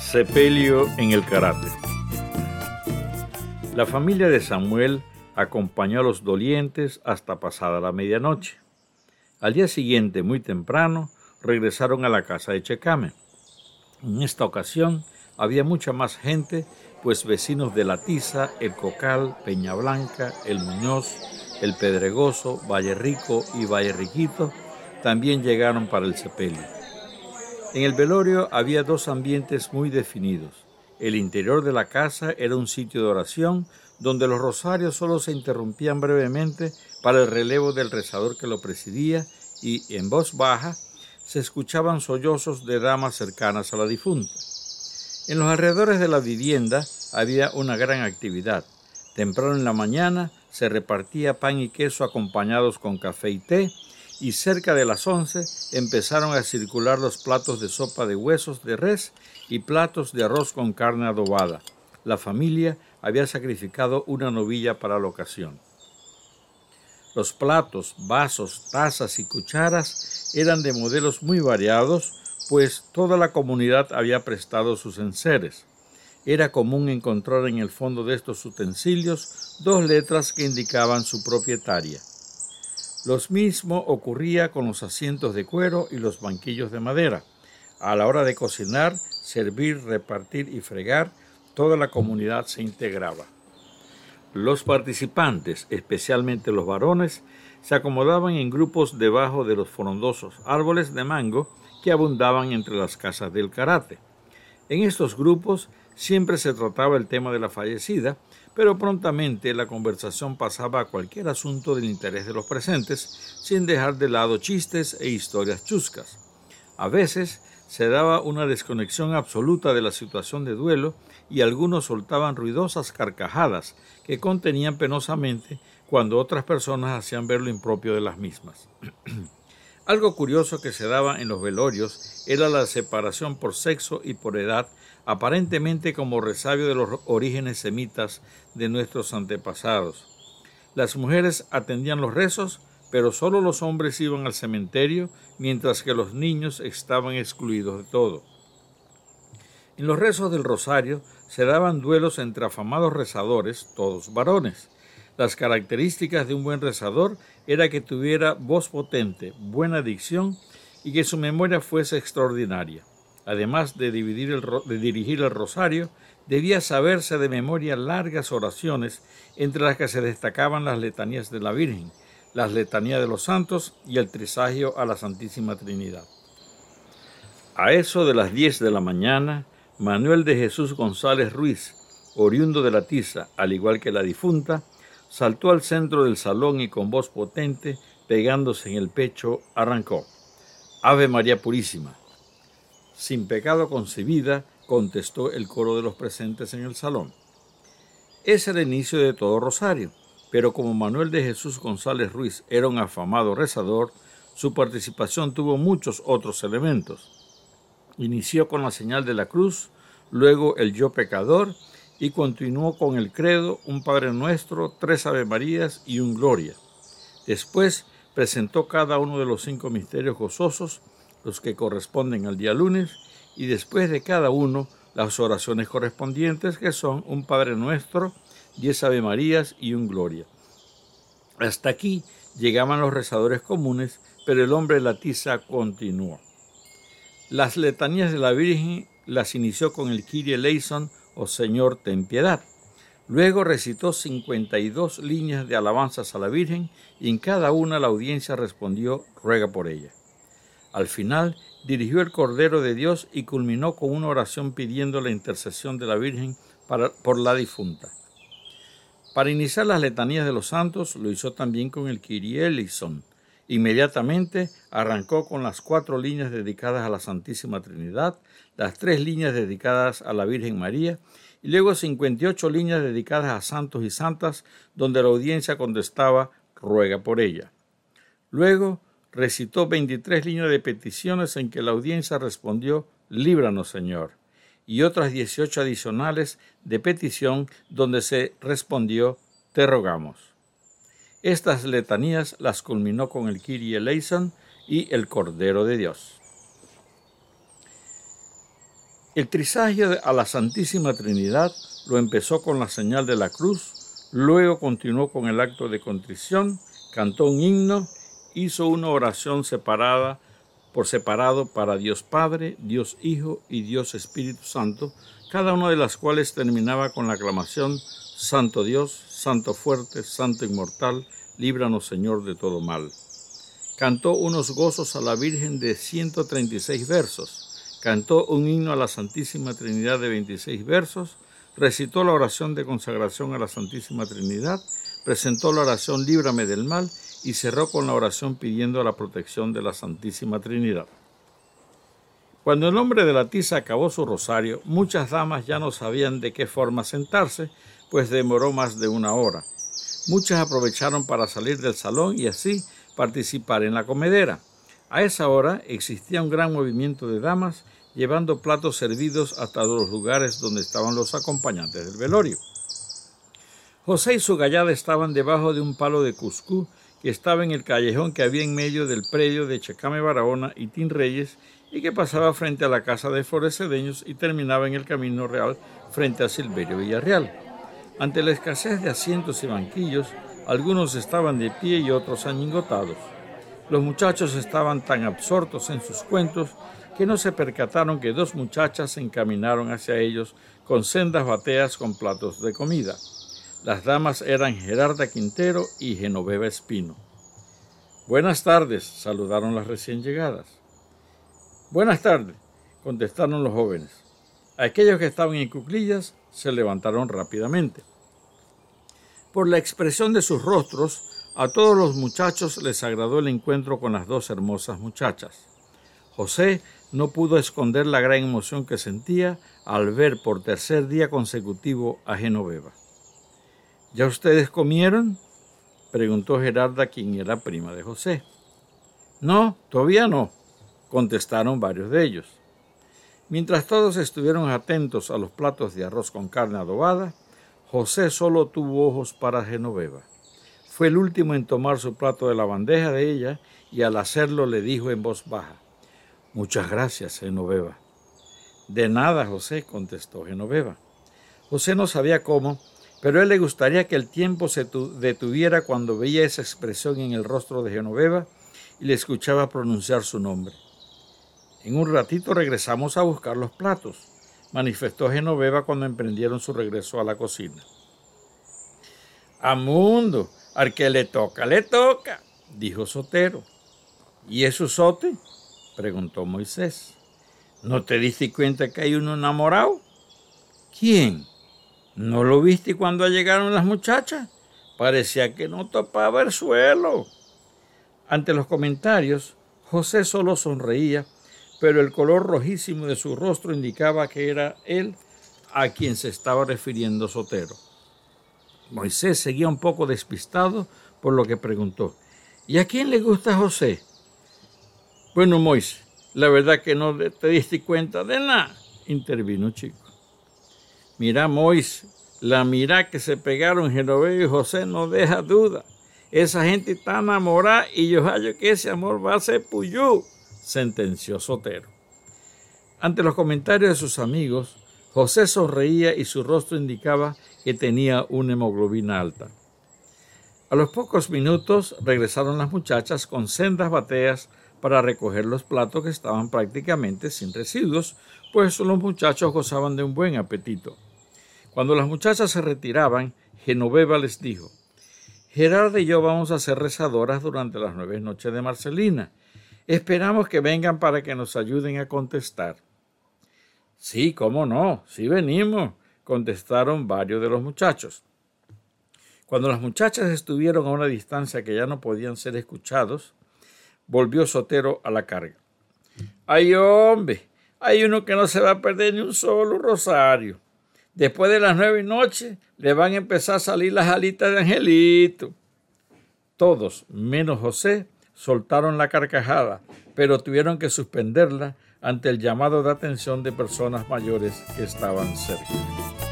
Sepelio en el karate. La familia de Samuel acompañó a los dolientes hasta pasada la medianoche. Al día siguiente, muy temprano, regresaron a la casa de Checame. En esta ocasión había mucha más gente, pues vecinos de La Tiza, El Cocal, Peña Blanca, El Muñoz, El Pedregoso, Valle Rico y Valle Riquito también llegaron para el sepelio. En el velorio había dos ambientes muy definidos. El interior de la casa era un sitio de oración donde los rosarios solo se interrumpían brevemente para el relevo del rezador que lo presidía y, en voz baja, se escuchaban sollozos de damas cercanas a la difunta. En los alrededores de la vivienda había una gran actividad. Temprano en la mañana se repartía pan y queso acompañados con café y té y cerca de las once empezaron a circular los platos de sopa de huesos de res y platos de arroz con carne adobada. La familia había sacrificado una novilla para la ocasión. Los platos, vasos, tazas y cucharas eran de modelos muy variados, pues toda la comunidad había prestado sus enseres. Era común encontrar en el fondo de estos utensilios dos letras que indicaban su propietaria. Los mismo ocurría con los asientos de cuero y los banquillos de madera. A la hora de cocinar, servir, repartir y fregar, toda la comunidad se integraba. Los participantes, especialmente los varones, se acomodaban en grupos debajo de los frondosos árboles de mango que abundaban entre las casas del karate. En estos grupos siempre se trataba el tema de la fallecida, pero prontamente la conversación pasaba a cualquier asunto del interés de los presentes, sin dejar de lado chistes e historias chuscas. A veces se daba una desconexión absoluta de la situación de duelo y algunos soltaban ruidosas carcajadas que contenían penosamente cuando otras personas hacían ver lo impropio de las mismas. Algo curioso que se daba en los velorios era la separación por sexo y por edad aparentemente como resabio de los orígenes semitas de nuestros antepasados. Las mujeres atendían los rezos, pero solo los hombres iban al cementerio, mientras que los niños estaban excluidos de todo. En los rezos del rosario se daban duelos entre afamados rezadores, todos varones. Las características de un buen rezador era que tuviera voz potente, buena dicción y que su memoria fuese extraordinaria además de, dirigir el rosario, debía saberse de memoria largas oraciones, entre las que se destacaban las letanías de la Virgen, las letanías de los santos y el trisagio a la Santísima Trinidad. A eso de las 10 de la mañana, Manuel de Jesús González Ruiz, oriundo de la Tiza, al igual que la difunta, saltó al centro del salón y con voz potente, pegándose en el pecho, arrancó. Ave María Purísima, sin pecado concebida, contestó el coro de los presentes en el salón. Es el inicio de todo rosario, pero como Manuel de Jesús González Ruiz era un afamado rezador, su participación tuvo muchos otros elementos. Inició con la señal de la cruz, luego el yo pecador y continuó con el credo, un Padre Nuestro, tres Ave Marías y un Gloria. Después presentó cada uno de los cinco misterios gozosos los que corresponden al día lunes, y después de cada uno las oraciones correspondientes, que son un Padre Nuestro, diez Ave Marías y un Gloria. Hasta aquí llegaban los rezadores comunes, pero el hombre de la tiza continuó. Las letanías de la Virgen las inició con el Kyrie eleison o Señor ten piedad. Luego recitó 52 líneas de alabanzas a la Virgen y en cada una la audiencia respondió ruega por ella. Al final dirigió el Cordero de Dios y culminó con una oración pidiendo la intercesión de la Virgen por la difunta. Para iniciar las letanías de los santos lo hizo también con el Kyrie eleison. Inmediatamente arrancó con las cuatro líneas dedicadas a la Santísima Trinidad, las tres líneas dedicadas a la Virgen María y luego 58 líneas dedicadas a santos y santas donde la audiencia contestaba ruega por ella. Luego recitó 23 líneas de peticiones en que la audiencia respondió Líbranos, Señor, y otras 18 adicionales de petición donde se respondió Te rogamos. Estas letanías las culminó con el Kyrie eleison y el Cordero de Dios. El trisagio a la Santísima Trinidad lo empezó con la señal de la cruz, luego continuó con el acto de contrición, cantó un himno, hizo una oración separada por separado para Dios Padre, Dios Hijo y Dios Espíritu Santo, cada una de las cuales terminaba con la aclamación Santo Dios, Santo fuerte, Santo inmortal, líbranos Señor de todo mal. Cantó unos gozos a la Virgen de 136 versos, cantó un himno a la Santísima Trinidad de 26 versos, recitó la oración de consagración a la Santísima Trinidad, presentó la oración Líbrame del mal y cerró con la oración pidiendo la protección de la Santísima Trinidad. Cuando el hombre de la tiza acabó su rosario, muchas damas ya no sabían de qué forma sentarse, pues demoró más de una hora. Muchas aprovecharon para salir del salón y así participar en la comedera. A esa hora existía un gran movimiento de damas llevando platos servidos hasta los lugares donde estaban los acompañantes del velorio. José y su gallada estaban debajo de un palo de cuscú que estaba en el callejón que había en medio del predio de Chacame Barahona y Tin Reyes y que pasaba frente a la casa de Forecedeños y terminaba en el Camino Real frente a Silverio Villarreal. Ante la escasez de asientos y banquillos, algunos estaban de pie y otros añingotados. Los muchachos estaban tan absortos en sus cuentos que no se percataron que dos muchachas se encaminaron hacia ellos con sendas bateas con platos de comida. Las damas eran Gerarda Quintero y Genoveva Espino. Buenas tardes, saludaron las recién llegadas. Buenas tardes, contestaron los jóvenes. Aquellos que estaban en cuclillas se levantaron rápidamente. Por la expresión de sus rostros, a todos los muchachos les agradó el encuentro con las dos hermosas muchachas. José no pudo esconder la gran emoción que sentía al ver por tercer día consecutivo a Genoveva. ¿Ya ustedes comieron? preguntó Gerarda, quien era prima de José. No, todavía no, contestaron varios de ellos. Mientras todos estuvieron atentos a los platos de arroz con carne adobada, José solo tuvo ojos para Genoveva. Fue el último en tomar su plato de la bandeja de ella y al hacerlo le dijo en voz baja, Muchas gracias, Genoveva. De nada, José, contestó Genoveva. José no sabía cómo, pero a él le gustaría que el tiempo se detuviera cuando veía esa expresión en el rostro de Genoveva y le escuchaba pronunciar su nombre. En un ratito regresamos a buscar los platos, manifestó Genoveva cuando emprendieron su regreso a la cocina. Amundo, al que le toca, le toca, dijo Sotero. ¿Y eso sote? preguntó Moisés. ¿No te diste cuenta que hay uno enamorado? ¿Quién? ¿No lo viste cuando llegaron las muchachas? Parecía que no topaba el suelo. Ante los comentarios, José solo sonreía, pero el color rojísimo de su rostro indicaba que era él a quien se estaba refiriendo Sotero. Moisés seguía un poco despistado, por lo que preguntó, ¿y a quién le gusta José? Bueno, Moisés, la verdad que no te diste cuenta de nada, intervino Chico. Mira, Mois, la mira que se pegaron Genoveva y José no deja duda. Esa gente está enamorada y yo hallo que ese amor va a ser puyú, sentenció Sotero. Ante los comentarios de sus amigos, José sonreía y su rostro indicaba que tenía una hemoglobina alta. A los pocos minutos regresaron las muchachas con sendas bateas para recoger los platos que estaban prácticamente sin residuos, pues los muchachos gozaban de un buen apetito. Cuando las muchachas se retiraban, Genoveva les dijo, Gerarda y yo vamos a ser rezadoras durante las nueve noches de Marcelina. Esperamos que vengan para que nos ayuden a contestar. Sí, cómo no, sí venimos, contestaron varios de los muchachos. Cuando las muchachas estuvieron a una distancia que ya no podían ser escuchados, volvió Sotero a la carga. ¡Ay, hombre! Hay uno que no se va a perder ni un solo rosario. Después de las nueve noches le van a empezar a salir las alitas de Angelito. Todos, menos José, soltaron la carcajada, pero tuvieron que suspenderla ante el llamado de atención de personas mayores que estaban cerca.